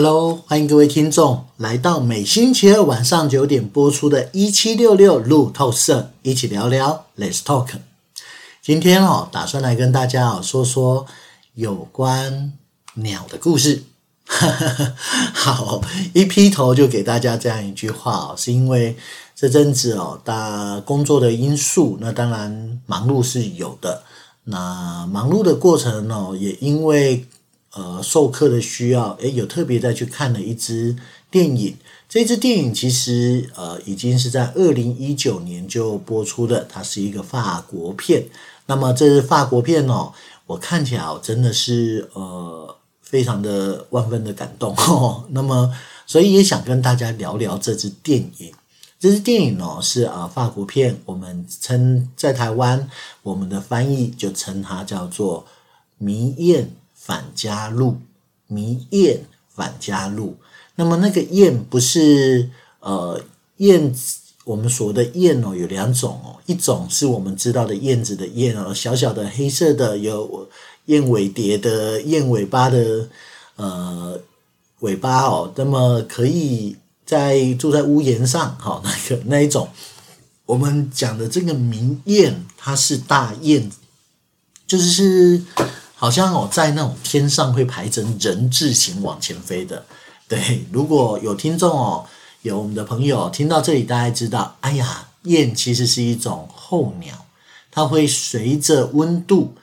Hello，欢迎各位听众来到每星期二晚上九点播出的《一七六六路透社》，一起聊聊，Let's Talk。今天哦，打算来跟大家哦说说有关鸟的故事。好，一劈头就给大家这样一句话哦，是因为这阵子哦，大工作的因素，那当然忙碌是有的。那忙碌的过程呢，也因为。呃，授课的需要，诶，有特别再去看了一支电影。这支电影其实呃，已经是在二零一九年就播出的，它是一个法国片。那么这是法国片哦，我看起来，真的是呃，非常的万分的感动 哦。那么，所以也想跟大家聊聊这支电影。这支电影哦，是啊、法国片，我们称在台湾，我们的翻译就称它叫做《迷燕》。返家路，迷燕返家路。那么那个燕不是呃燕子，我们说的燕哦，有两种哦，一种是我们知道的燕子的燕哦，小小的黑色的，有燕尾蝶的燕尾巴的呃尾巴哦，那么可以在住在屋檐上，好，那个那一种。我们讲的这个谜燕，它是大燕，就是是。好像哦，在那种天上会排成人字形往前飞的。对，如果有听众哦，有我们的朋友听到这里，大家知道，哎呀，燕其实是一种候鸟，它会随着温度，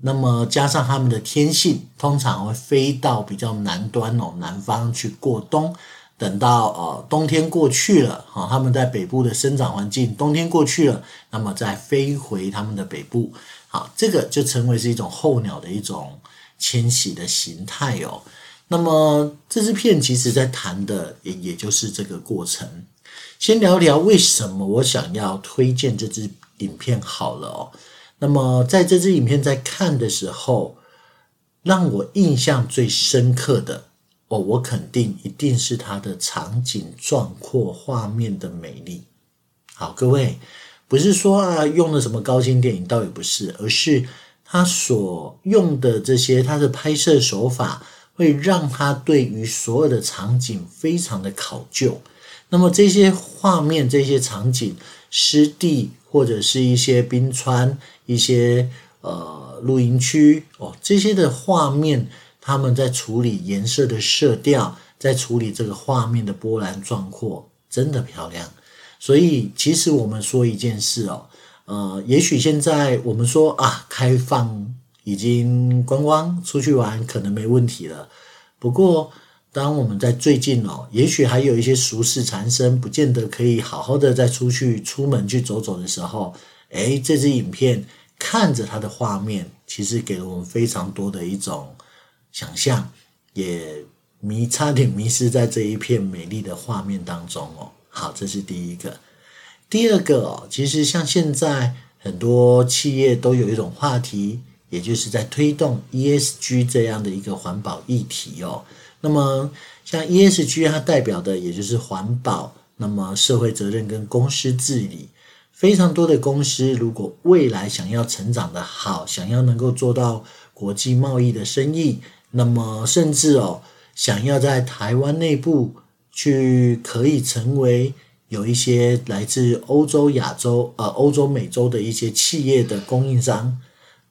那么加上它们的天性，通常会飞到比较南端哦，南方去过冬。等到呃冬天过去了，哈，它们在北部的生长环境，冬天过去了，那么再飞回它们的北部。好，这个就成为是一种候鸟的一种迁徙的形态哦。那么这支片其实在谈的也也就是这个过程。先聊聊为什么我想要推荐这支影片好了哦。那么在这支影片在看的时候，让我印象最深刻的哦，我肯定一定是它的场景壮阔、画面的美丽。好，各位。不是说啊，用了什么高清电影，倒也不是，而是他所用的这些，他的拍摄手法会让他对于所有的场景非常的考究。那么这些画面、这些场景、湿地或者是一些冰川、一些呃露营区哦，这些的画面，他们在处理颜色的色调，在处理这个画面的波澜壮阔，真的漂亮。所以，其实我们说一件事哦，呃，也许现在我们说啊，开放已经观光出去玩可能没问题了。不过，当我们在最近哦，也许还有一些俗事缠身，不见得可以好好的再出去出门去走走的时候，诶，这支影片看着它的画面，其实给了我们非常多的一种想象，也迷差点迷失在这一片美丽的画面当中哦。好，这是第一个。第二个哦，其实像现在很多企业都有一种话题，也就是在推动 ESG 这样的一个环保议题哦。那么像 ESG 它代表的也就是环保，那么社会责任跟公司治理，非常多的公司如果未来想要成长的好，想要能够做到国际贸易的生意，那么甚至哦，想要在台湾内部。去可以成为有一些来自欧洲、亚洲、呃欧洲、美洲的一些企业的供应商，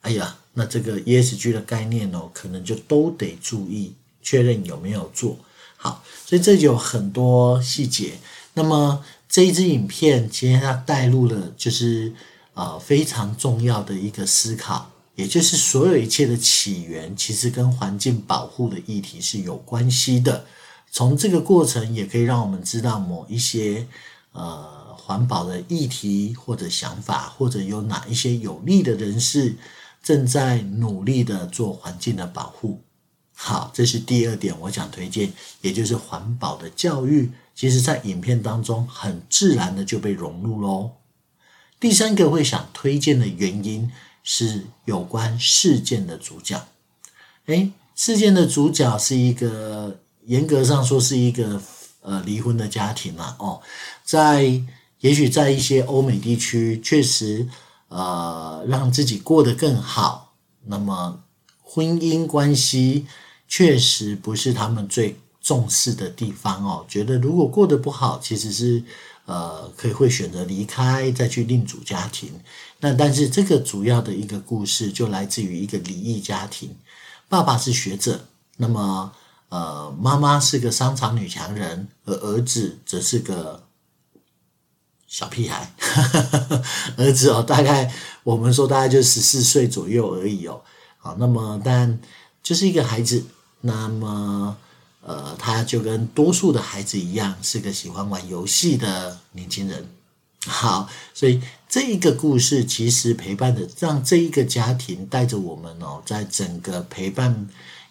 哎呀，那这个 ESG 的概念哦，可能就都得注意确认有没有做好。所以这就有很多细节。那么这一支影片其实它带入了就是呃非常重要的一个思考，也就是所有一切的起源其实跟环境保护的议题是有关系的。从这个过程也可以让我们知道某一些呃环保的议题或者想法，或者有哪一些有利的人士正在努力的做环境的保护。好，这是第二点我想推荐，也就是环保的教育，其实在影片当中很自然的就被融入喽。第三个会想推荐的原因是有关事件的主角。诶，事件的主角是一个。严格上说是一个呃离婚的家庭嘛，哦，在也许在一些欧美地区确实呃让自己过得更好，那么婚姻关系确实不是他们最重视的地方哦。觉得如果过得不好，其实是呃可以会选择离开，再去另组家庭。那但是这个主要的一个故事就来自于一个离异家庭，爸爸是学者，那么呃妈妈是个商场女强人，而儿子则是个。小屁孩，儿子哦，大概我们说大概就十四岁左右而已哦。好，那么但就是一个孩子，那么呃，他就跟多数的孩子一样，是个喜欢玩游戏的年轻人。好，所以这一个故事其实陪伴着，让这一个家庭带着我们哦，在整个陪伴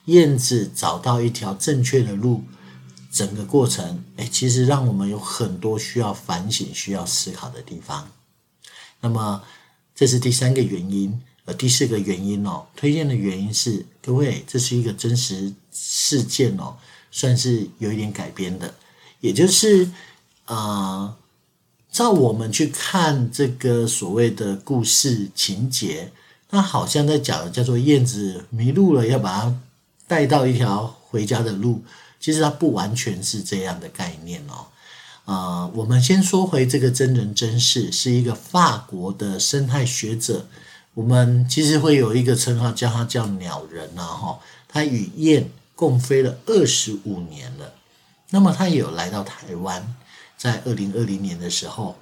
燕子找到一条正确的路。整个过程，哎，其实让我们有很多需要反省、需要思考的地方。那么，这是第三个原因，呃，第四个原因哦，推荐的原因是，各位，这是一个真实事件哦，算是有一点改编的，也就是，呃，照我们去看这个所谓的故事情节，它好像在讲的叫做燕子迷路了，要把它带到一条回家的路。其实它不完全是这样的概念哦，呃，我们先说回这个真人真事，是一个法国的生态学者，我们其实会有一个称号叫他叫鸟人呐哈，他与燕共飞了二十五年了，那么他也有来到台湾，在二零二零年的时候，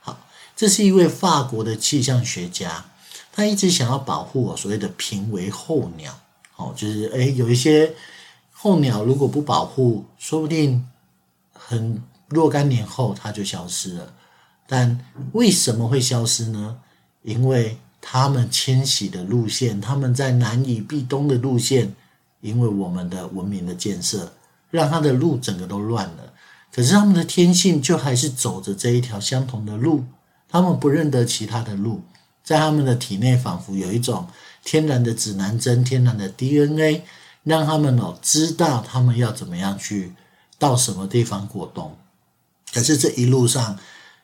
好，这是一位法国的气象学家，他一直想要保护我所谓的濒危候鸟，哦，就是诶有一些。候鸟如果不保护，说不定很若干年后它就消失了。但为什么会消失呢？因为它们迁徙的路线，它们在南以避冬的路线，因为我们的文明的建设，让它的路整个都乱了。可是它们的天性就还是走着这一条相同的路，它们不认得其他的路，在它们的体内仿佛有一种天然的指南针，天然的 DNA。让他们哦知道他们要怎么样去到什么地方过冬。可是这一路上，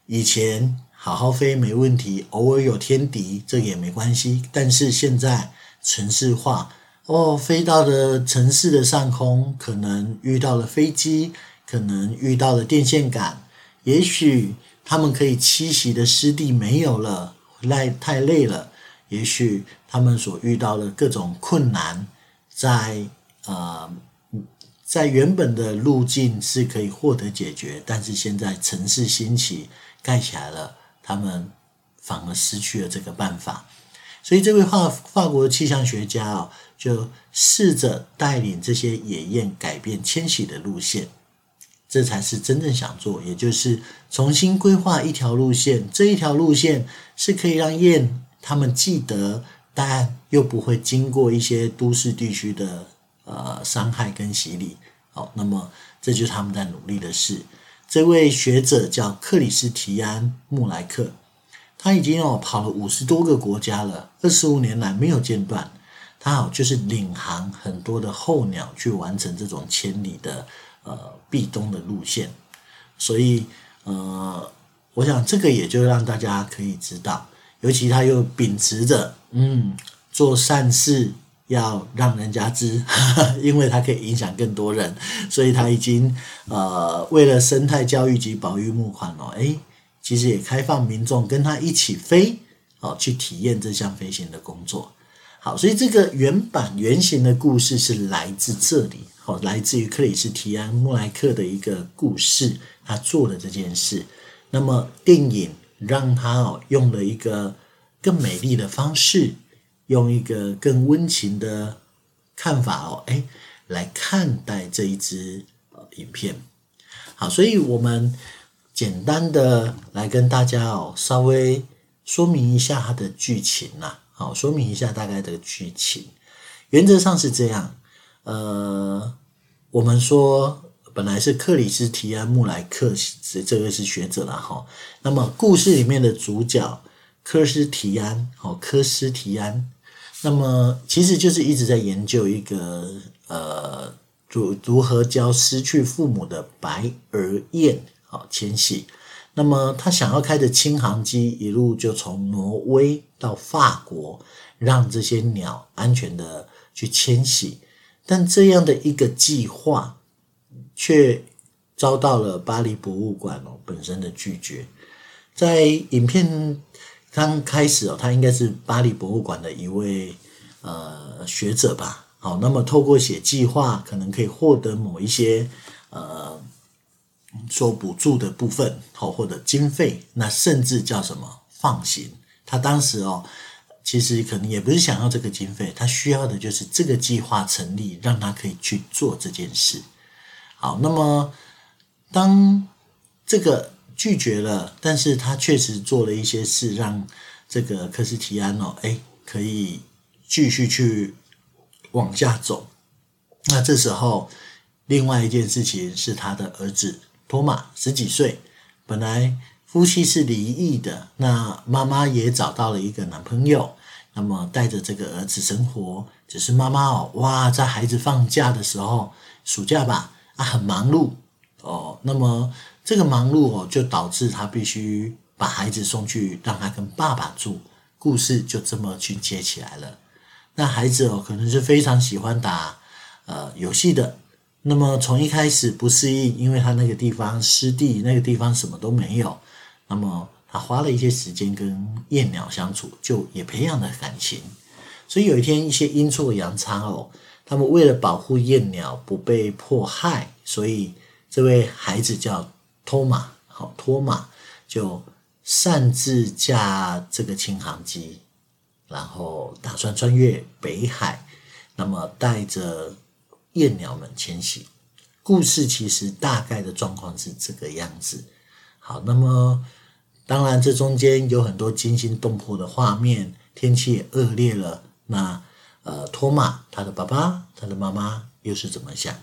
以前好好飞没问题，偶尔有天敌这也没关系。但是现在城市化哦，飞到了城市的上空，可能遇到了飞机，可能遇到了电线杆，也许他们可以栖息的湿地没有了，累太累了，也许他们所遇到的各种困难。在呃，在原本的路径是可以获得解决，但是现在城市兴起盖起来了，他们反而失去了这个办法。所以这位法法国气象学家哦，就试着带领这些野雁改变迁徙的路线，这才是真正想做，也就是重新规划一条路线。这一条路线是可以让雁他们记得。但又不会经过一些都市地区的呃伤害跟洗礼，好，那么这就是他们在努力的事。这位学者叫克里斯提安穆莱克，他已经哦跑了五十多个国家了，二十五年来没有间断。他好就是领航很多的候鸟去完成这种千里的呃避冬的路线，所以呃，我想这个也就让大家可以知道。尤其他又秉持着，嗯，做善事要让人家知，因为他可以影响更多人，所以他已经呃，为了生态教育及保育募款哦，诶，其实也开放民众跟他一起飞，哦，去体验这项飞行的工作。好，所以这个原版原型的故事是来自这里，好，来自于克里斯提安穆莱克的一个故事，他做了这件事。那么电影。让他哦用了一个更美丽的方式，用一个更温情的看法哦，哎，来看待这一支影片。好，所以我们简单的来跟大家哦稍微说明一下它的剧情呐。好，说明一下大概的剧情。原则上是这样，呃，我们说。本来是克里斯提安穆莱克，是这个是学者了哈。那么故事里面的主角科斯提安，哦，科斯提安，那么其实就是一直在研究一个呃，如如何教失去父母的白额雁好迁徙。那么他想要开着轻航机一路就从挪威到法国，让这些鸟安全的去迁徙。但这样的一个计划，却遭到了巴黎博物馆哦本身的拒绝。在影片刚开始哦，他应该是巴黎博物馆的一位呃学者吧。好，那么透过写计划，可能可以获得某一些呃说补助的部分，好，或者经费，那甚至叫什么放行。他当时哦。其实可能也不是想要这个经费，他需要的就是这个计划成立，让他可以去做这件事。好，那么当这个拒绝了，但是他确实做了一些事，让这个克斯提安哦，哎，可以继续去往下走。那这时候，另外一件事情是他的儿子托马十几岁，本来。夫妻是离异的，那妈妈也找到了一个男朋友，那么带着这个儿子生活。只是妈妈哦，哇，在孩子放假的时候，暑假吧，啊，很忙碌哦。那么这个忙碌哦，就导致他必须把孩子送去让他跟爸爸住。故事就这么去接起来了。那孩子哦，可能是非常喜欢打呃游戏的。那么从一开始不适应，因为他那个地方湿地，那个地方什么都没有。那么他花了一些时间跟燕鸟相处，就也培养了感情。所以有一天，一些阴错阳差哦，他们为了保护燕鸟不被迫害，所以这位孩子叫托马，好，托马就擅自驾这个轻航机，然后打算穿越北海，那么带着燕鸟们迁徙。故事其实大概的状况是这个样子。好，那么当然，这中间有很多惊心动魄的画面，天气也恶劣了。那呃，托马他的爸爸、他的妈妈又是怎么想？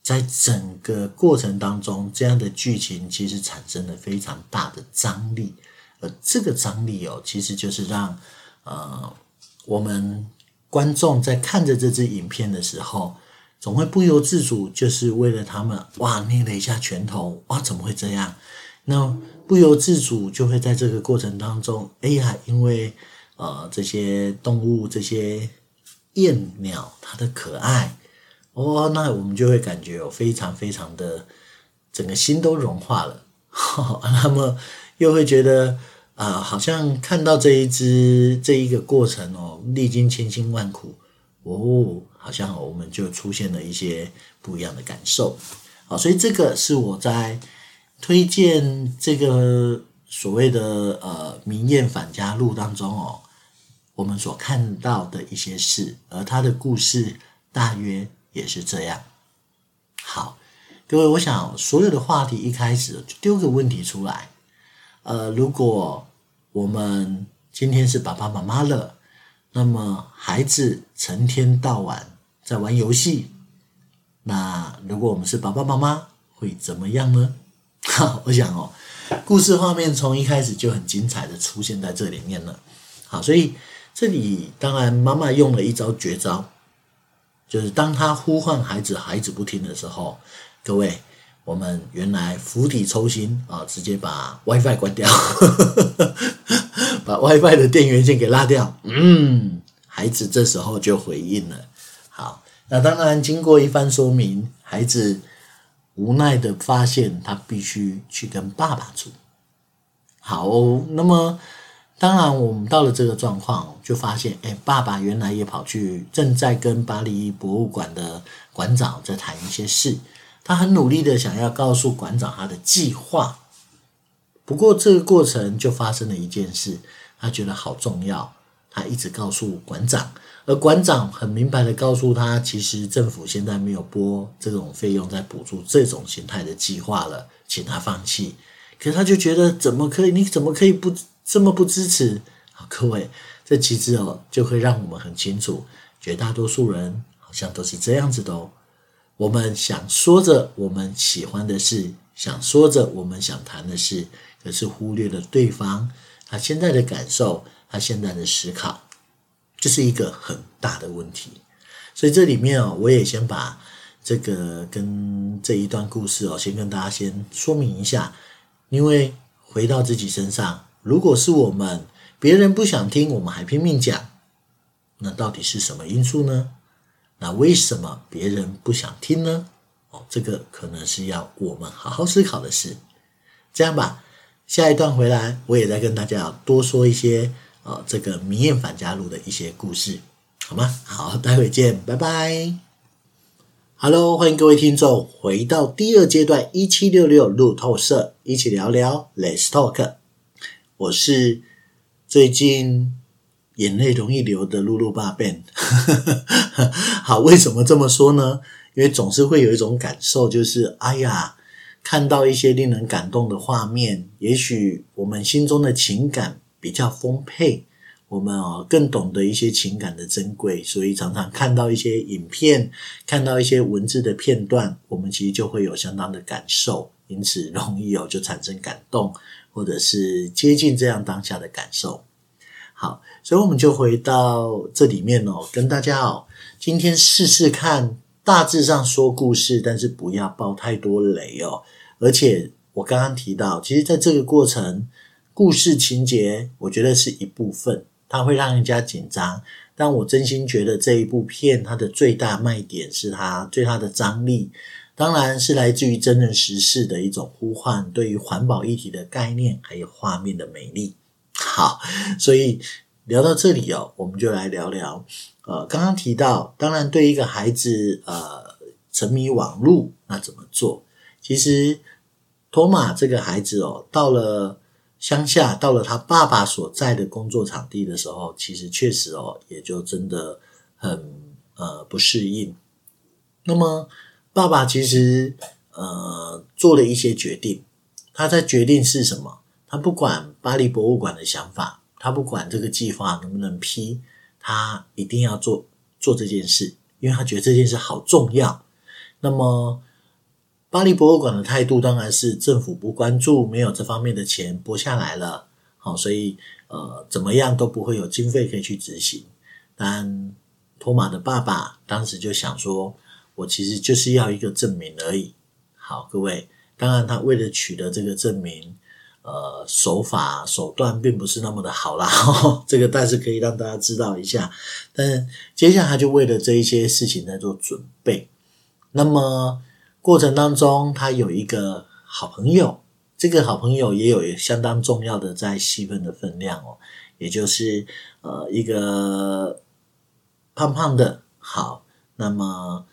在整个过程当中，这样的剧情其实产生了非常大的张力，而这个张力哦，其实就是让呃我们观众在看着这支影片的时候，总会不由自主，就是为了他们哇捏了一下拳头，哇怎么会这样？那不由自主就会在这个过程当中，哎呀，因为呃这些动物这些燕鸟它的可爱哦，那我们就会感觉有非常非常的整个心都融化了。那么又会觉得啊、好像看到这一只这一个过程哦，历经千辛万苦哦，好像我们就出现了一些不一样的感受。好，所以这个是我在。推荐这个所谓的呃《明艳返家路》当中哦，我们所看到的一些事，而他的故事大约也是这样。好，各位，我想所有的话题一开始就丢个问题出来，呃，如果我们今天是爸爸妈妈了，那么孩子成天到晚在玩游戏，那如果我们是爸爸妈妈，会怎么样呢？好，我想哦，故事画面从一开始就很精彩的出现在这里面了。好，所以这里当然妈妈用了一招绝招，就是当他呼唤孩子，孩子不听的时候，各位，我们原来釜底抽薪啊，直接把 WiFi 关掉，把 WiFi 的电源线给拉掉。嗯，孩子这时候就回应了。好，那当然经过一番说明，孩子。无奈的发现，他必须去跟爸爸住。好，那么当然，我们到了这个状况，就发现，哎，爸爸原来也跑去，正在跟巴黎博物馆的馆长在谈一些事。他很努力的想要告诉馆长他的计划。不过这个过程就发生了一件事，他觉得好重要，他一直告诉馆长。而馆长很明白的告诉他，其实政府现在没有拨这种费用在补助这种形态的计划了，请他放弃。可是他就觉得怎么可以？你怎么可以不这么不支持？好，各位，这其实哦，就会让我们很清楚，绝大多数人好像都是这样子的哦。我们想说着我们喜欢的事，想说着我们想谈的事，可是忽略了对方他现在的感受，他现在的思考。这是一个很大的问题，所以这里面哦，我也先把这个跟这一段故事哦，先跟大家先说明一下。因为回到自己身上，如果是我们，别人不想听，我们还拼命讲，那到底是什么因素呢？那为什么别人不想听呢？哦，这个可能是要我们好好思考的事。这样吧，下一段回来，我也再跟大家多说一些呃这个迷艳返家路的一些故事，好吗？好，待会见，拜拜。Hello，欢迎各位听众回到第二阶段一七六六路透社，一起聊聊 Let's Talk。我是最近眼泪容易流的露露爸 Ben。好，为什么这么说呢？因为总是会有一种感受，就是哎呀，看到一些令人感动的画面，也许我们心中的情感比较丰沛，我们哦更懂得一些情感的珍贵，所以常常看到一些影片，看到一些文字的片段，我们其实就会有相当的感受，因此容易哦就产生感动，或者是接近这样当下的感受。好，所以我们就回到这里面哦，跟大家哦，今天试试看。大致上说故事，但是不要爆太多雷哦。而且我刚刚提到，其实在这个过程，故事情节我觉得是一部分，它会让人家紧张。但我真心觉得这一部片它的最大卖点是它最大的张力，当然是来自于真人实事的一种呼唤，对于环保议题的概念，还有画面的美丽。好，所以聊到这里哦，我们就来聊聊。呃，刚刚提到，当然对一个孩子，呃，沉迷网络，那怎么做？其实，托马这个孩子哦，到了乡下，到了他爸爸所在的工作场地的时候，其实确实哦，也就真的很呃不适应。那么，爸爸其实呃做了一些决定，他在决定是什么？他不管巴黎博物馆的想法，他不管这个计划能不能批。他一定要做做这件事，因为他觉得这件事好重要。那么，巴黎博物馆的态度当然是政府不关注，没有这方面的钱拨下来了，好，所以呃，怎么样都不会有经费可以去执行。但托马的爸爸当时就想说，我其实就是要一个证明而已。好，各位，当然他为了取得这个证明。呃，手法手段并不是那么的好啦，呵呵，这个但是可以让大家知道一下。但接下来就为了这一些事情在做准备。那么过程当中，他有一个好朋友，这个好朋友也有相当重要的在戏份的分量哦，也就是呃一个胖胖的。好，那么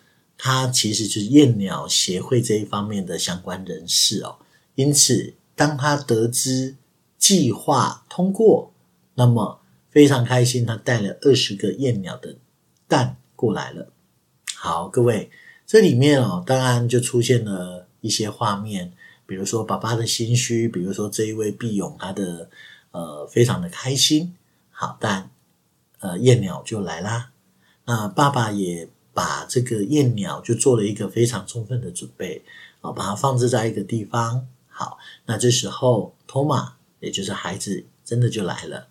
他其实就是燕鸟协会这一方面的相关人士哦，因此。当他得知计划通过，那么非常开心，他带了二十个燕鸟的蛋过来了。好，各位，这里面哦，当然就出现了一些画面，比如说爸爸的心虚，比如说这一位毕勇他的呃非常的开心。好，但呃燕鸟就来啦，那爸爸也把这个燕鸟就做了一个非常充分的准备，啊，把它放置在一个地方。好，那这时候托马，也就是孩子，真的就来了。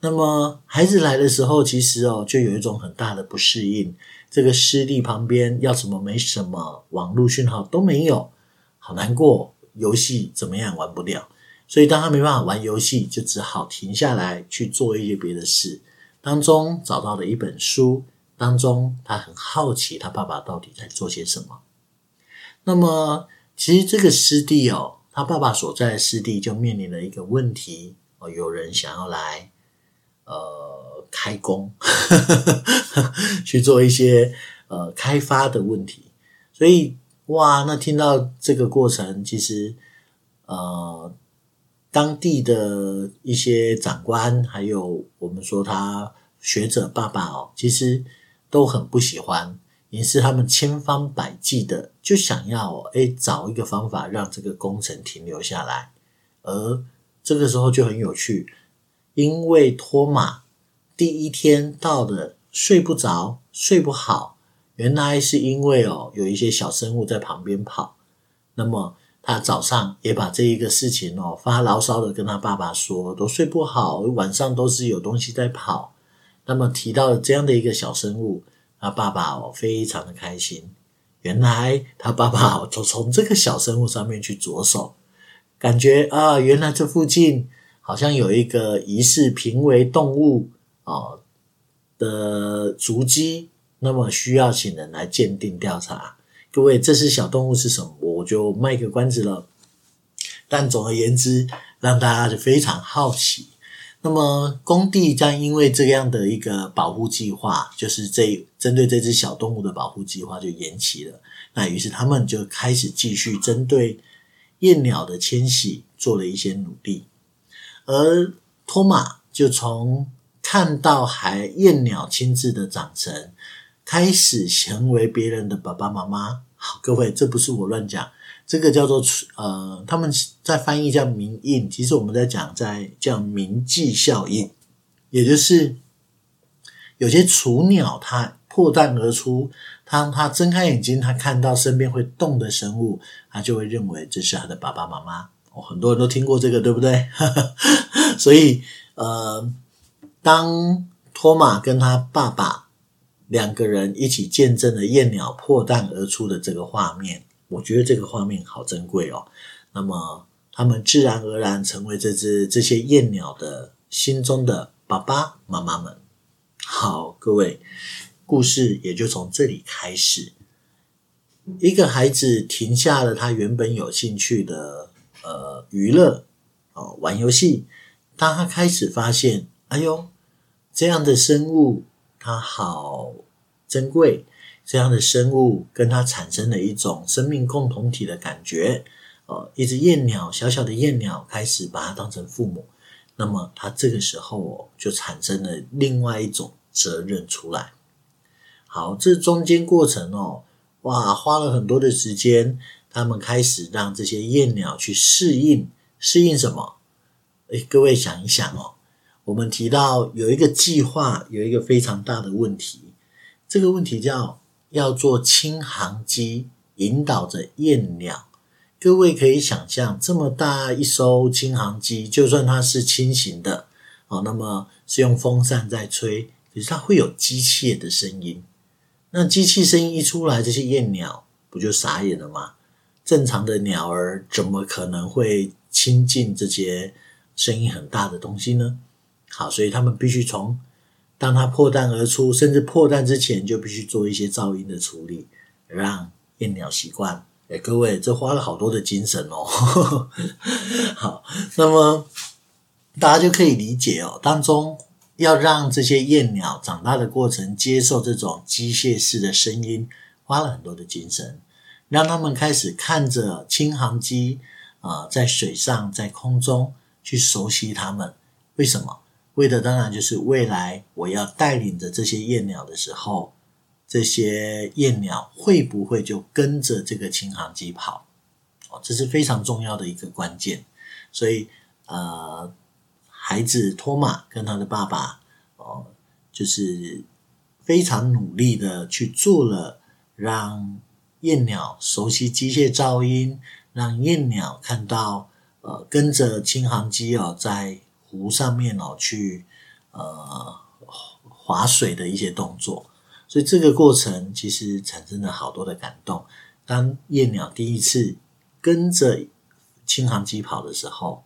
那么孩子来的时候，其实哦，就有一种很大的不适应。这个湿地旁边要什么没什么，网络讯号都没有，好难过。游戏怎么样玩不了，所以当他没办法玩游戏，就只好停下来去做一些别的事。当中找到了一本书，当中他很好奇他爸爸到底在做些什么。那么其实这个湿地哦。他爸爸所在的湿地就面临了一个问题哦，有人想要来呃开工 去做一些呃开发的问题，所以哇，那听到这个过程，其实呃当地的一些长官，还有我们说他学者爸爸哦，其实都很不喜欢。也是他们千方百计的就想要诶找一个方法让这个工程停留下来，而这个时候就很有趣，因为托马第一天到的睡不着，睡不好，原来是因为哦有一些小生物在旁边跑，那么他早上也把这一个事情哦发牢骚的跟他爸爸说，都睡不好，晚上都是有东西在跑，那么提到这样的一个小生物。他爸爸哦，非常的开心。原来他爸爸哦，就从这个小生物上面去着手，感觉啊，原来这附近好像有一个疑似濒危动物哦的足迹，那么需要请人来鉴定调查。各位，这是小动物是什么？我就卖个关子了。但总而言之，让大家就非常好奇。那么工地将因为这样的一个保护计划，就是这针对这只小动物的保护计划就延期了。那于是他们就开始继续针对燕鸟的迁徙做了一些努力，而托马就从看到还燕鸟亲自的长成，开始成为别人的爸爸妈妈。好，各位，这不是我乱讲。这个叫做呃，他们在翻译叫铭印，其实我们在讲在叫铭记效应，也就是有些雏鸟它破蛋而出，当它睁开眼睛，它看到身边会动的生物，它就会认为这是它的爸爸妈妈。哦，很多人都听过这个，对不对？所以呃，当托马跟他爸爸两个人一起见证了燕鸟破蛋而出的这个画面。我觉得这个画面好珍贵哦。那么，他们自然而然成为这只这些燕鸟的心中的爸爸妈妈们。好，各位，故事也就从这里开始。一个孩子停下了他原本有兴趣的呃娱乐哦，玩游戏。当他开始发现，哎呦，这样的生物它好珍贵。这样的生物跟它产生了一种生命共同体的感觉，呃，一只燕鸟，小小的燕鸟开始把它当成父母，那么它这个时候哦，就产生了另外一种责任出来。好，这中间过程哦，哇，花了很多的时间，他们开始让这些燕鸟去适应，适应什么？诶，各位想一想哦，我们提到有一个计划，有一个非常大的问题，这个问题叫。要做轻航机，引导着燕鸟。各位可以想象，这么大一艘轻航机，就算它是轻型的，哦，那么是用风扇在吹，可是它会有机械的声音。那机器声音一出来，这些燕鸟不就傻眼了吗？正常的鸟儿怎么可能会亲近这些声音很大的东西呢？好，所以他们必须从。当它破蛋而出，甚至破蛋之前就必须做一些噪音的处理，让燕鸟习惯。哎，各位，这花了好多的精神哦。好，那么大家就可以理解哦，当中要让这些燕鸟长大的过程接受这种机械式的声音，花了很多的精神，让他们开始看着轻航机啊、在水上，在空中去熟悉它们。为什么？为的当然就是未来我要带领着这些燕鸟的时候，这些燕鸟会不会就跟着这个轻航机跑？哦，这是非常重要的一个关键。所以，呃，孩子托马跟他的爸爸哦，就是非常努力的去做了，让燕鸟熟悉机械噪音，让燕鸟看到呃跟着轻航机哦在。湖上面哦，去呃划水的一些动作，所以这个过程其实产生了好多的感动。当夜鸟第一次跟着轻航机跑的时候，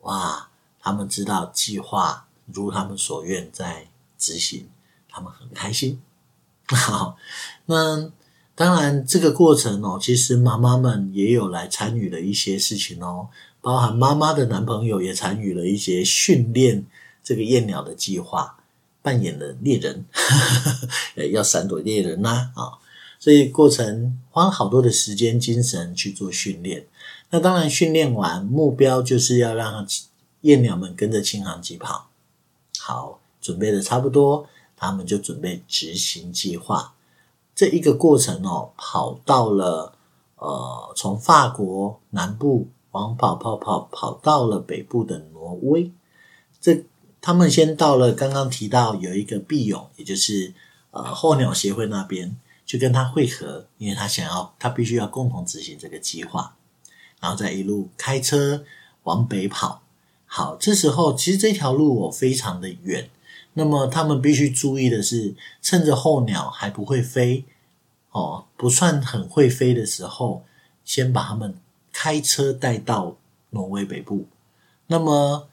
哇，他们知道计划如他们所愿在执行，他们很开心。好，那当然这个过程哦，其实妈妈们也有来参与了一些事情哦。包含妈妈的男朋友也参与了一些训练这个燕鸟的计划，扮演了猎人，要闪躲猎人呐啊，所以过程花了好多的时间精神去做训练。那当然训练完，目标就是要让燕鸟们跟着轻航机跑。好，准备的差不多，他们就准备执行计划。这一个过程哦，跑到了呃，从法国南部。往跑跑跑跑到了北部的挪威，这他们先到了刚刚提到有一个毕永，也就是呃候鸟协会那边，去跟他会合，因为他想要他必须要共同执行这个计划，然后再一路开车往北跑。好，这时候其实这条路我非常的远，那么他们必须注意的是，趁着候鸟还不会飞哦，不算很会飞的时候，先把他们。开车带到挪威北部，那么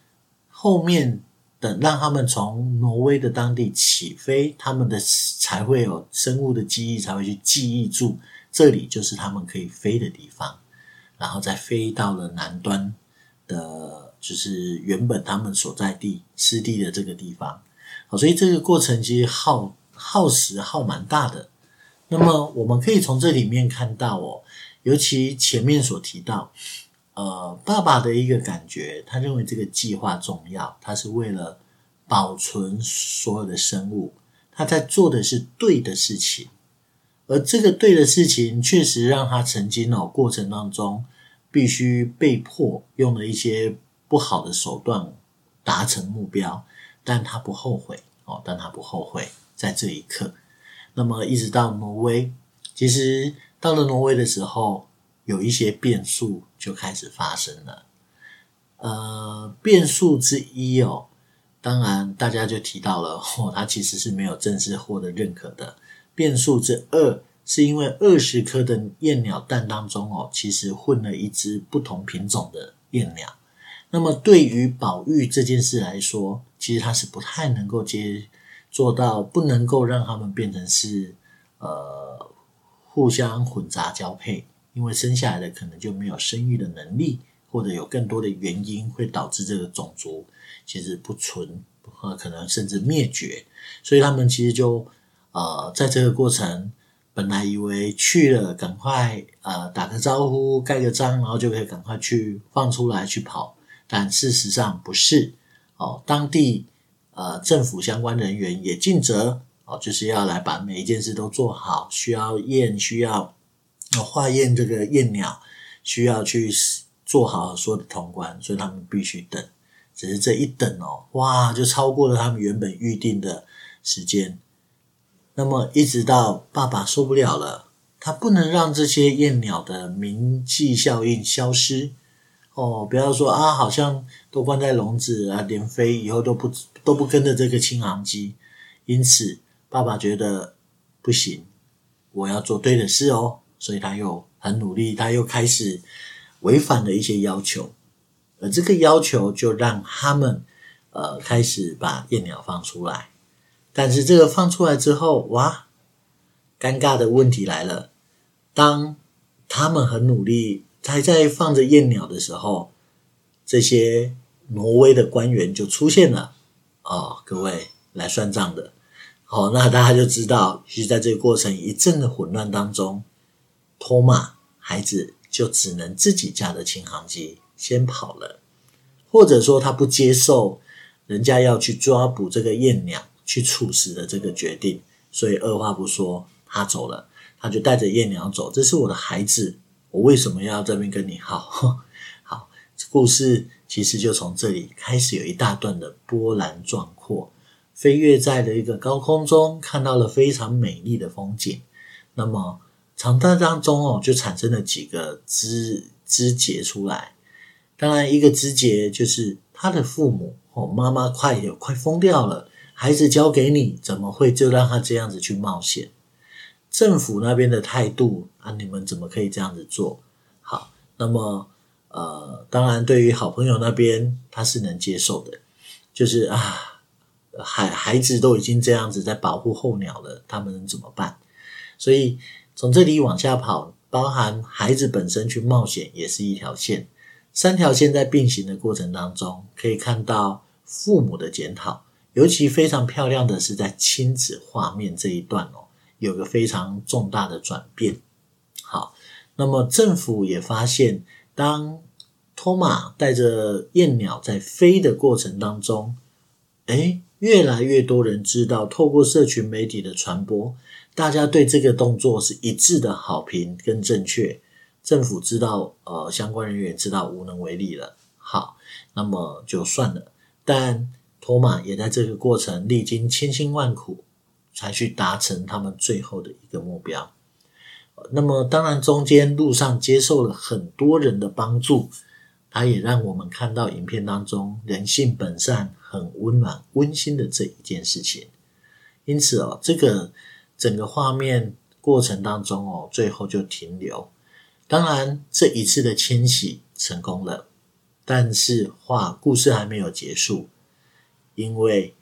后面等让他们从挪威的当地起飞，他们的才会有生物的记忆，才会去记忆住这里就是他们可以飞的地方，然后再飞到了南端的，就是原本他们所在地湿地的这个地方。好，所以这个过程其实耗耗时耗蛮大的。那么我们可以从这里面看到哦，尤其前面所提到。呃，爸爸的一个感觉，他认为这个计划重要，他是为了保存所有的生物，他在做的是对的事情，而这个对的事情确实让他曾经哦过程当中必须被迫用了一些不好的手段达成目标，但他不后悔哦，但他不后悔在这一刻。那么一直到挪威，其实到了挪威的时候。有一些变数就开始发生了，呃，变数之一哦，当然大家就提到了，哦，它其实是没有正式获得认可的。变数之二是因为二十颗的燕鸟蛋当中哦，其实混了一只不同品种的燕鸟。那么对于保育这件事来说，其实它是不太能够接做到，不能够让它们变成是呃互相混杂交配。因为生下来的可能就没有生育的能力，或者有更多的原因会导致这个种族其实不存，呃，可能甚至灭绝。所以他们其实就呃，在这个过程，本来以为去了赶快呃打个招呼、盖个章，然后就可以赶快去放出来去跑，但事实上不是。哦，当地呃政府相关人员也尽责哦，就是要来把每一件事都做好，需要验，需要。化验这个验鸟需要去做好所有的通关，所以他们必须等。只是这一等哦，哇，就超过了他们原本预定的时间。那么一直到爸爸受不了了，他不能让这些燕鸟的名气效应消失哦。不要说啊，好像都关在笼子啊，连飞以后都不都不跟着这个轻航机。因此，爸爸觉得不行，我要做对的事哦。所以他又很努力，他又开始违反了一些要求，而这个要求就让他们呃开始把燕鸟放出来。但是这个放出来之后，哇，尴尬的问题来了。当他们很努力还在放着燕鸟的时候，这些挪威的官员就出现了。哦，各位来算账的，哦，那大家就知道，其实在这个过程一阵的混乱当中。托马孩子就只能自己驾着轻航机先跑了，或者说他不接受人家要去抓捕这个燕鸟去处死的这个决定，所以二话不说他走了，他就带着燕鸟走。这是我的孩子，我为什么要这边跟你耗？好，故事其实就从这里开始有一大段的波澜壮阔，飞跃在了一个高空中，看到了非常美丽的风景。那么。长大当中哦，就产生了几个枝枝节出来。当然，一个枝节就是他的父母哦，妈妈快有快疯掉了，孩子交给你，怎么会就让他这样子去冒险？政府那边的态度啊，你们怎么可以这样子做？好，那么呃，当然，对于好朋友那边，他是能接受的，就是啊，孩孩子都已经这样子在保护候鸟了，他们能怎么办？所以。从这里往下跑，包含孩子本身去冒险，也是一条线。三条线在并行的过程当中，可以看到父母的检讨。尤其非常漂亮的是在亲子画面这一段哦，有个非常重大的转变。好，那么政府也发现，当托马带着燕鸟在飞的过程当中，诶，越来越多人知道，透过社群媒体的传播。大家对这个动作是一致的好评跟正确，政府知道，呃，相关人员知道无能为力了。好，那么就算了。但托马也在这个过程历经千辛万苦，才去达成他们最后的一个目标。那么当然中间路上接受了很多人的帮助，他也让我们看到影片当中人性本善、很温暖、温馨的这一件事情。因此哦，这个。整个画面过程当中哦，最后就停留。当然，这一次的迁徙成功了，但是话故事还没有结束。因为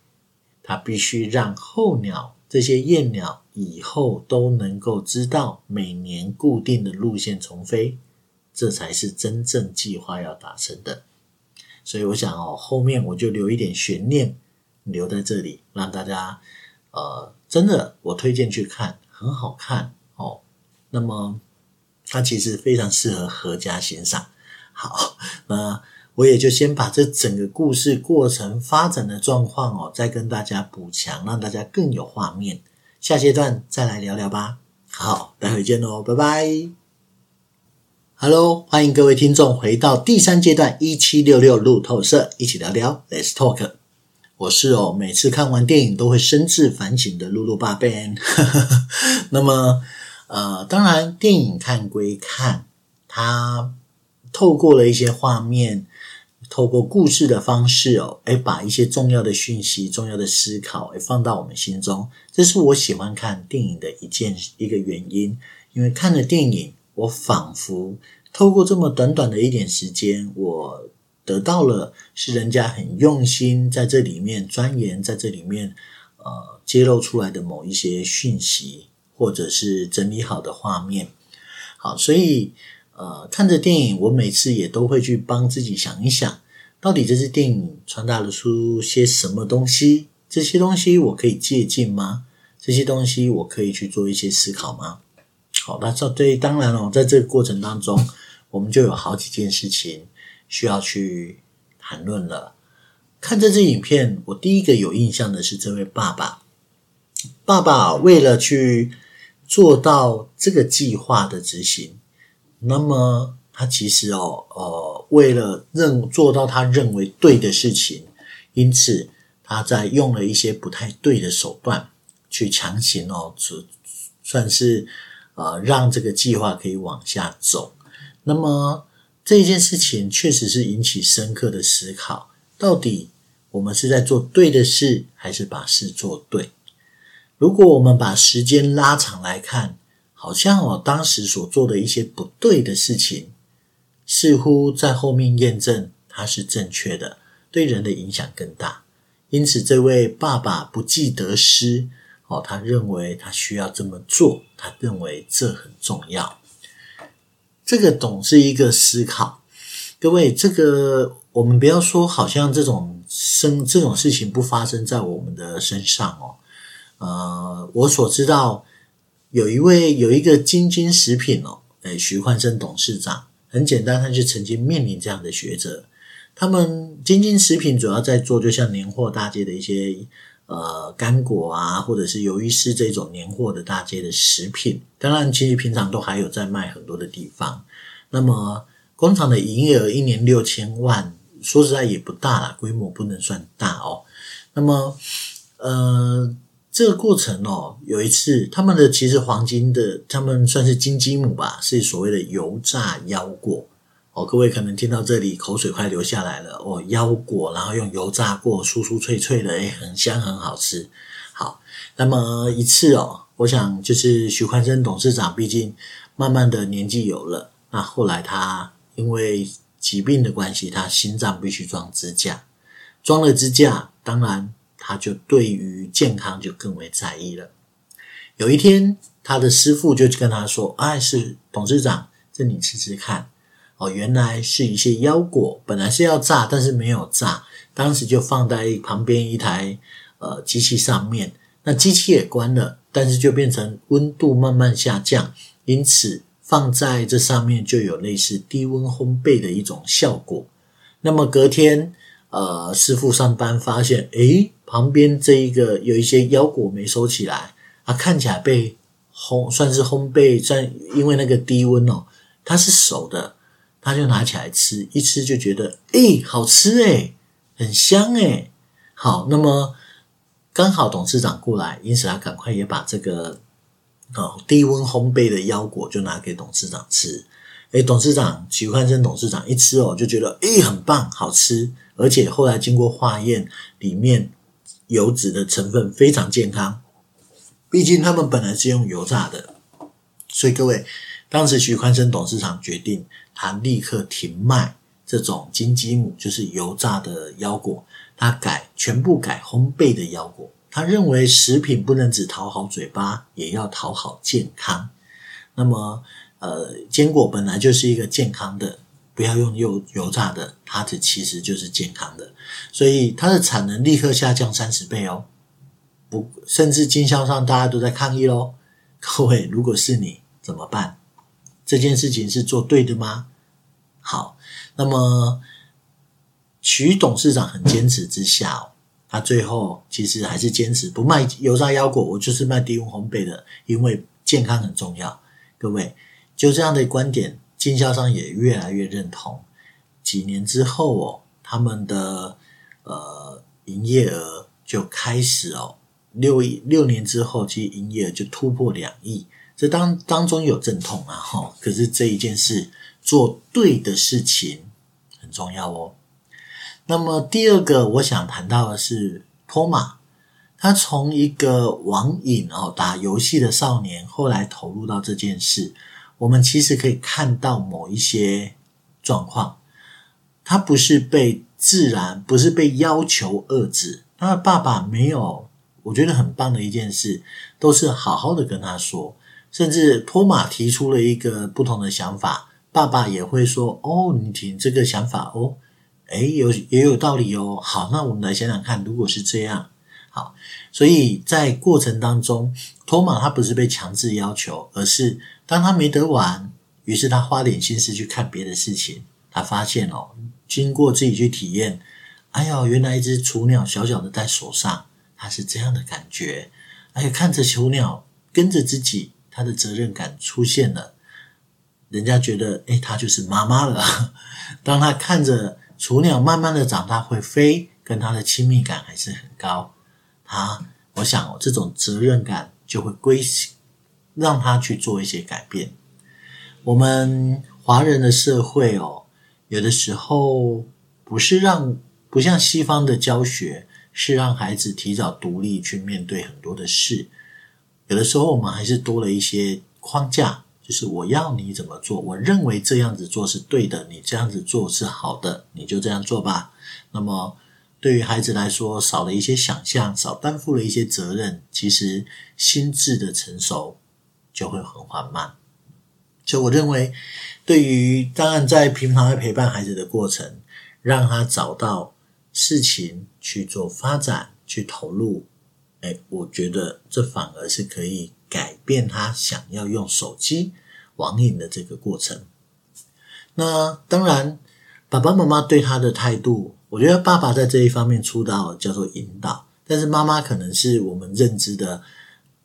他必须让候鸟这些燕鸟以后都能够知道每年固定的路线重飞，这才是真正计划要达成的。所以我想哦，后面我就留一点悬念，留在这里，让大家呃，真的我推荐去看，很好看哦。那么它其实非常适合合家欣赏。好，那。我也就先把这整个故事过程发展的状况哦，再跟大家补强，让大家更有画面。下阶段再来聊聊吧。好，待会见喽，拜拜。Hello，欢迎各位听众回到第三阶段一七六六路透社，一起聊聊，Let's talk。我是哦，每次看完电影都会深自反省的露露爸 Ben。那么，呃，当然电影看归看，它透过了一些画面。透过故事的方式哦，诶，把一些重要的讯息、重要的思考，诶，放到我们心中。这是我喜欢看电影的一件一个原因。因为看了电影，我仿佛透过这么短短的一点时间，我得到了是人家很用心在这里面钻研，在这里面呃揭露出来的某一些讯息，或者是整理好的画面。好，所以。呃，看着电影，我每次也都会去帮自己想一想，到底这支电影传达了出些什么东西？这些东西我可以借鉴吗？这些东西我可以去做一些思考吗？好，那这对，当然哦，在这个过程当中，我们就有好几件事情需要去谈论了。看这支影片，我第一个有印象的是这位爸爸，爸爸为了去做到这个计划的执行。那么他其实哦，呃，为了认做到他认为对的事情，因此他在用了一些不太对的手段去强行哦，只算是呃让这个计划可以往下走。那么这件事情确实是引起深刻的思考：到底我们是在做对的事，还是把事做对？如果我们把时间拉长来看。好像我当时所做的一些不对的事情，似乎在后面验证它是正确的，对人的影响更大。因此，这位爸爸不计得失，哦，他认为他需要这么做，他认为这很重要。这个总是一个思考。各位，这个我们不要说，好像这种生这种事情不发生在我们的身上哦。呃，我所知道。有一位有一个晶晶食品哦，诶，徐焕生董事长，很简单，他就曾经面临这样的学者。他们晶晶食品主要在做，就像年货大街的一些呃干果啊，或者是鱿鱼丝这种年货的大街的食品。当然，其实平常都还有在卖很多的地方。那么工厂的营业额一年六千万，说实在也不大啦，规模不能算大哦。那么，呃。这个过程哦，有一次他们的其实黄金的，他们算是金鸡母吧，是所谓的油炸腰果哦。各位可能听到这里口水快流下来了哦，腰果然后用油炸过，酥酥脆脆的，诶，很香很好吃。好，那么一次哦，我想就是徐宽生董事长，毕竟慢慢的年纪有了，那后来他因为疾病的关系，他心脏必须装支架，装了支架，当然。他就对于健康就更为在意了。有一天，他的师傅就跟他说：“哎，是董事长，这你吃吃看。哦，原来是一些腰果，本来是要炸，但是没有炸，当时就放在旁边一台呃机器上面。那机器也关了，但是就变成温度慢慢下降，因此放在这上面就有类似低温烘焙的一种效果。那么隔天。”呃，师傅上班发现，诶，旁边这一个有一些腰果没收起来，啊，看起来被烘，算是烘焙，在因为那个低温哦，它是熟的，他就拿起来吃，一吃就觉得，诶，好吃诶，很香诶。好，那么刚好董事长过来，因此他赶快也把这个哦低温烘焙的腰果就拿给董事长吃。诶，董事长徐宽生董事长一吃哦，就觉得，诶，很棒，好吃。而且后来经过化验，里面油脂的成分非常健康。毕竟他们本来是用油炸的，所以各位，当时徐宽生董事长决定，他立刻停卖这种金鸡母，就是油炸的腰果，他改全部改烘焙的腰果。他认为食品不能只讨好嘴巴，也要讨好健康。那么，呃，坚果本来就是一个健康的，不要用油油炸的，它的其实就是健康的，所以它的产能立刻下降三十倍哦。不，甚至经销商大家都在抗议喽。各位，如果是你怎么办？这件事情是做对的吗？好，那么徐董事长很坚持之下哦。他最后其实还是坚持不卖油炸腰果，我就是卖低温烘焙的，因为健康很重要。各位，就这样的观点，经销商也越来越认同。几年之后哦，他们的呃营业额就开始哦，六六年之后，其实营业额就突破两亿。这当当中有阵痛啊，哈，可是这一件事做对的事情很重要哦。那么第二个我想谈到的是托马，他从一个网瘾哦打游戏的少年，后来投入到这件事，我们其实可以看到某一些状况，他不是被自然，不是被要求遏制，他的爸爸没有，我觉得很棒的一件事，都是好好的跟他说，甚至托马提出了一个不同的想法，爸爸也会说哦，你听这个想法哦。哎，有也有道理哦。好，那我们来想想看，如果是这样，好，所以在过程当中，托马他不是被强制要求，而是当他没得玩，于是他花点心思去看别的事情。他发现哦，经过自己去体验，哎呦，原来一只雏鸟小小的在手上，它是这样的感觉。哎，看着雏鸟跟着自己，他的责任感出现了。人家觉得，哎，他就是妈妈了。当他看着。雏鸟慢慢的长大会飞，跟他的亲密感还是很高。他，我想，这种责任感就会归，让他去做一些改变。我们华人的社会哦，有的时候不是让，不像西方的教学，是让孩子提早独立去面对很多的事。有的时候我们还是多了一些框架。就是我要你怎么做，我认为这样子做是对的，你这样子做是好的，你就这样做吧。那么对于孩子来说，少了一些想象，少担负了一些责任，其实心智的成熟就会很缓慢。所以我认为，对于当然在平常的陪伴孩子的过程，让他找到事情去做发展，去投入，哎，我觉得这反而是可以改变他想要用手机。网瘾的这个过程，那当然，爸爸妈妈对他的态度，我觉得爸爸在这一方面出道叫做引导，但是妈妈可能是我们认知的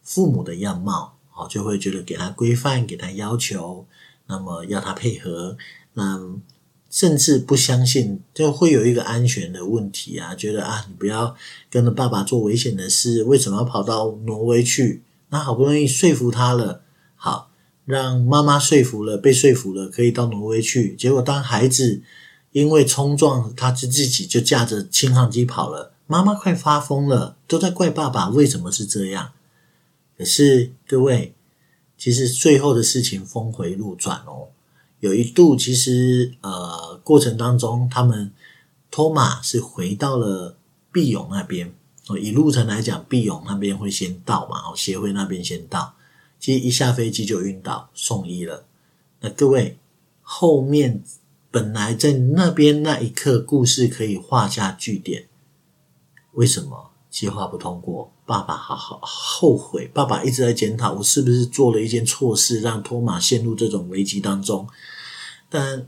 父母的样貌，哦，就会觉得给他规范，给他要求，那么要他配合，那甚至不相信，就会有一个安全的问题啊，觉得啊，你不要跟着爸爸做危险的事，为什么要跑到挪威去？那好不容易说服他了，好。让妈妈说服了，被说服了，可以到挪威去。结果当孩子因为冲撞，他就自己就驾着轻航机跑了。妈妈快发疯了，都在怪爸爸为什么是这样。可是各位，其实最后的事情峰回路转哦。有一度，其实呃过程当中，他们托马是回到了毕永那边。哦，以路程来讲，毕永那边会先到嘛？哦，协会那边先到。其实一下飞机就晕倒，送医了。那各位，后面本来在那边那一刻，故事可以画下句点。为什么计划不通过？爸爸好好后悔，爸爸一直在检讨，我是不是做了一件错事，让托马陷入这种危机当中？但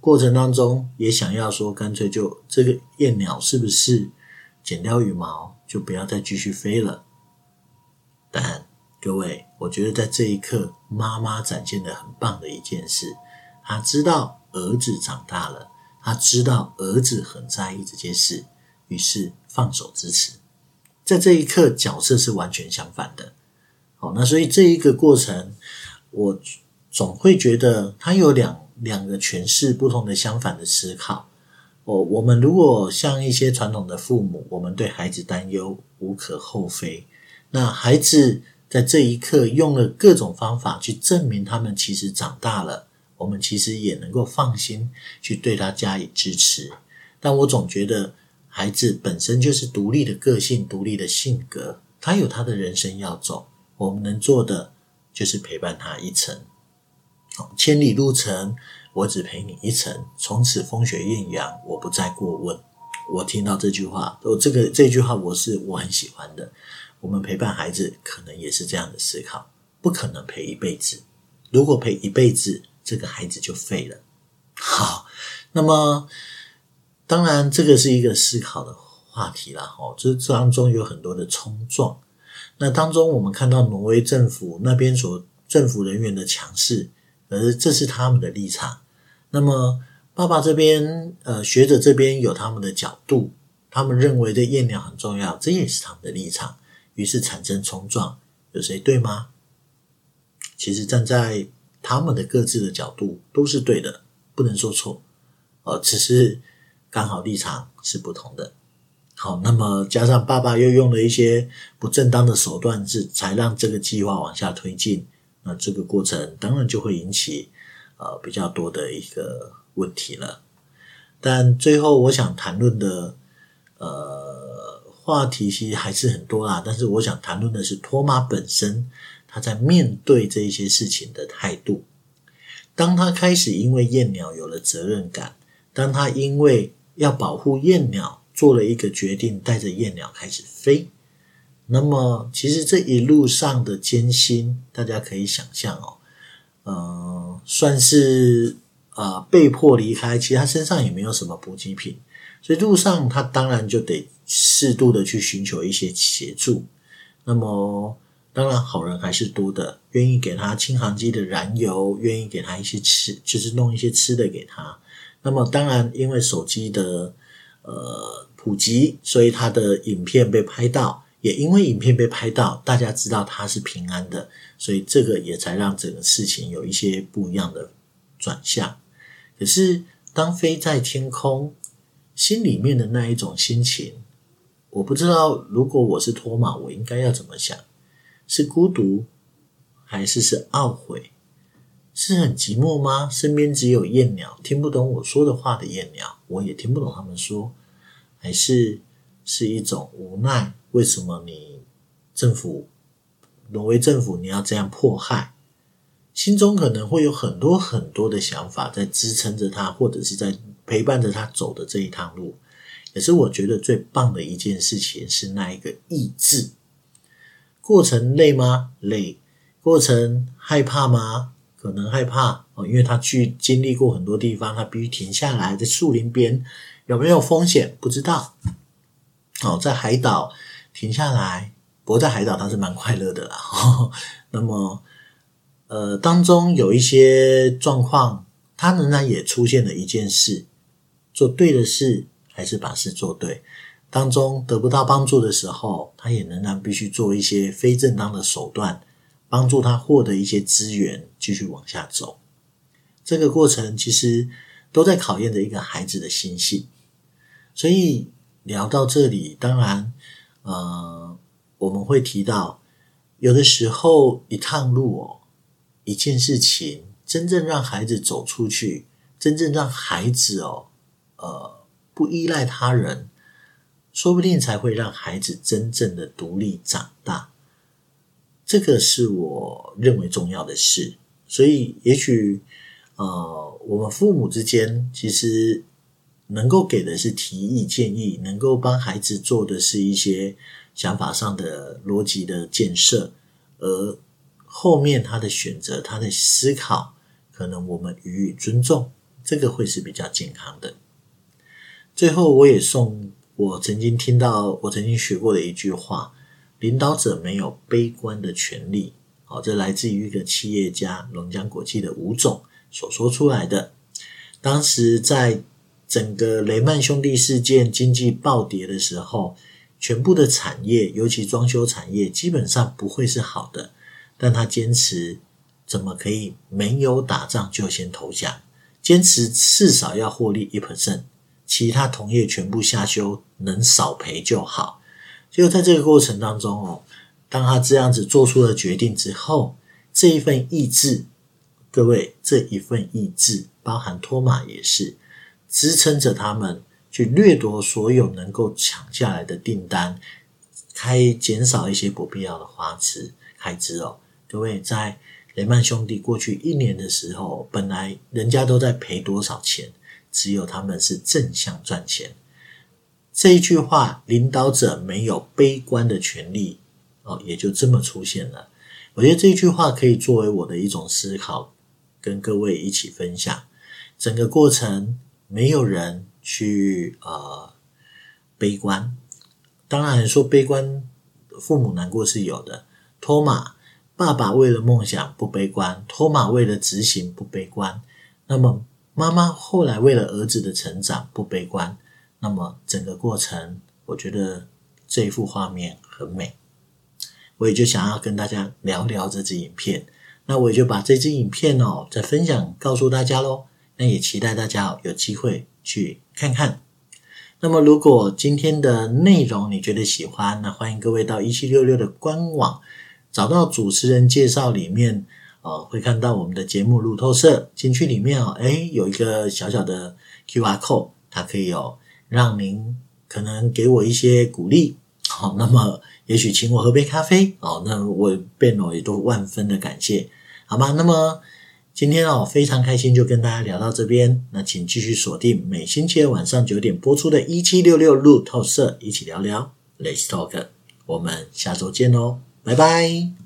过程当中也想要说，干脆就这个燕鸟是不是剪掉羽毛，就不要再继续飞了？但各位，我觉得在这一刻，妈妈展现的很棒的一件事，她知道儿子长大了，她知道儿子很在意这件事，于是放手支持。在这一刻，角色是完全相反的。好，那所以这一个过程，我总会觉得他有两两个诠释不同的相反的思考。我我们如果像一些传统的父母，我们对孩子担忧无可厚非，那孩子。在这一刻，用了各种方法去证明他们其实长大了，我们其实也能够放心去对他加以支持。但我总觉得孩子本身就是独立的个性、独立的性格，他有他的人生要走，我们能做的就是陪伴他一程。千里路程，我只陪你一程。从此风雪艳阳，我不再过问。我听到这句话，我，这个这句话我是我很喜欢的。我们陪伴孩子，可能也是这样的思考，不可能陪一辈子。如果陪一辈子，这个孩子就废了。好，那么当然这个是一个思考的话题了。哦，这当中有很多的冲撞。那当中我们看到挪威政府那边所政府人员的强势。而这是他们的立场。那么，爸爸这边，呃，学者这边有他们的角度，他们认为的验鸟很重要，这也是他们的立场。于是产生冲撞，有谁对吗？其实站在他们的各自的角度都是对的，不能说错。呃，只是刚好立场是不同的。好，那么加上爸爸又用了一些不正当的手段，是才让这个计划往下推进。那这个过程当然就会引起呃比较多的一个问题了，但最后我想谈论的呃话题其实还是很多啦，但是我想谈论的是托马本身他在面对这一些事情的态度。当他开始因为燕鸟有了责任感，当他因为要保护燕鸟做了一个决定，带着燕鸟开始飞。那么，其实这一路上的艰辛，大家可以想象哦，呃，算是啊、被迫离开。其实他身上也没有什么补给品，所以路上他当然就得适度的去寻求一些协助。那么，当然好人还是多的，愿意给他轻航机的燃油，愿意给他一些吃，就是弄一些吃的给他。那么，当然因为手机的呃普及，所以他的影片被拍到。也因为影片被拍到，大家知道他是平安的，所以这个也才让整个事情有一些不一样的转向。可是，当飞在天空，心里面的那一种心情，我不知道，如果我是托马，我应该要怎么想？是孤独，还是是懊悔？是很寂寞吗？身边只有燕鸟，听不懂我说的话的燕鸟，我也听不懂他们说，还是是一种无奈？为什么你政府，挪威政府你要这样迫害？心中可能会有很多很多的想法在支撑着他，或者是在陪伴着他走的这一趟路。也是我觉得最棒的一件事情是那一个意志。过程累吗？累。过程害怕吗？可能害怕哦，因为他去经历过很多地方，他必须停下来在树林边，有没有风险？不知道。哦，在海岛。停下来，不过在海岛他是蛮快乐的啦。那么，呃，当中有一些状况，他仍然也出现了一件事：做对的事，还是把事做对。当中得不到帮助的时候，他也仍然必须做一些非正当的手段，帮助他获得一些资源，继续往下走。这个过程其实都在考验着一个孩子的心性。所以聊到这里，当然。呃，我们会提到，有的时候一趟路哦，一件事情，真正让孩子走出去，真正让孩子哦，呃，不依赖他人，说不定才会让孩子真正的独立长大。这个是我认为重要的事。所以，也许呃，我们父母之间其实。能够给的是提议建议，能够帮孩子做的是一些想法上的逻辑的建设，而后面他的选择、他的思考，可能我们予以尊重，这个会是比较健康的。最后，我也送我曾经听到、我曾经学过的一句话：领导者没有悲观的权利。好，这来自于一个企业家龙江国际的吴总所说出来的。当时在。整个雷曼兄弟事件经济暴跌的时候，全部的产业，尤其装修产业，基本上不会是好的。但他坚持，怎么可以没有打仗就先投降？坚持至少要获利一 percent，其他同业全部下修，能少赔就好。就在这个过程当中哦，当他这样子做出了决定之后，这一份意志各位这一份意志，包含托马也是支撑着他们去掠夺所有能够抢下来的订单，开减少一些不必要的花支开支哦。各位在雷曼兄弟过去一年的时候，本来人家都在赔多少钱，只有他们是正向赚钱。这一句话，领导者没有悲观的权利哦，也就这么出现了。我觉得这一句话可以作为我的一种思考，跟各位一起分享。整个过程没有人去呃悲观，当然说悲观，父母难过是有的。托马爸爸为了梦想不悲观，托马为了执行不悲观，那么妈妈后来为了儿子的成长不悲观。那么整个过程，我觉得这一幅画面很美，我也就想要跟大家聊聊这支影片。那我也就把这支影片哦，再分享告诉大家喽。那也期待大家有机会去看看。那么如果今天的内容你觉得喜欢，那欢迎各位到一七六六的官网，找到主持人介绍里面，呃，会看到我们的节目路透社。进去里面哦，诶，有一个小小的 QR code，它可以有。让您可能给我一些鼓励，好，那么也许请我喝杯咖啡，哦，那我变了也都万分的感谢，好吗？那么今天哦，非常开心就跟大家聊到这边，那请继续锁定每星期二晚上九点播出的一七六六路透社，一起聊聊，Let's Talk，我们下周见喽，拜拜。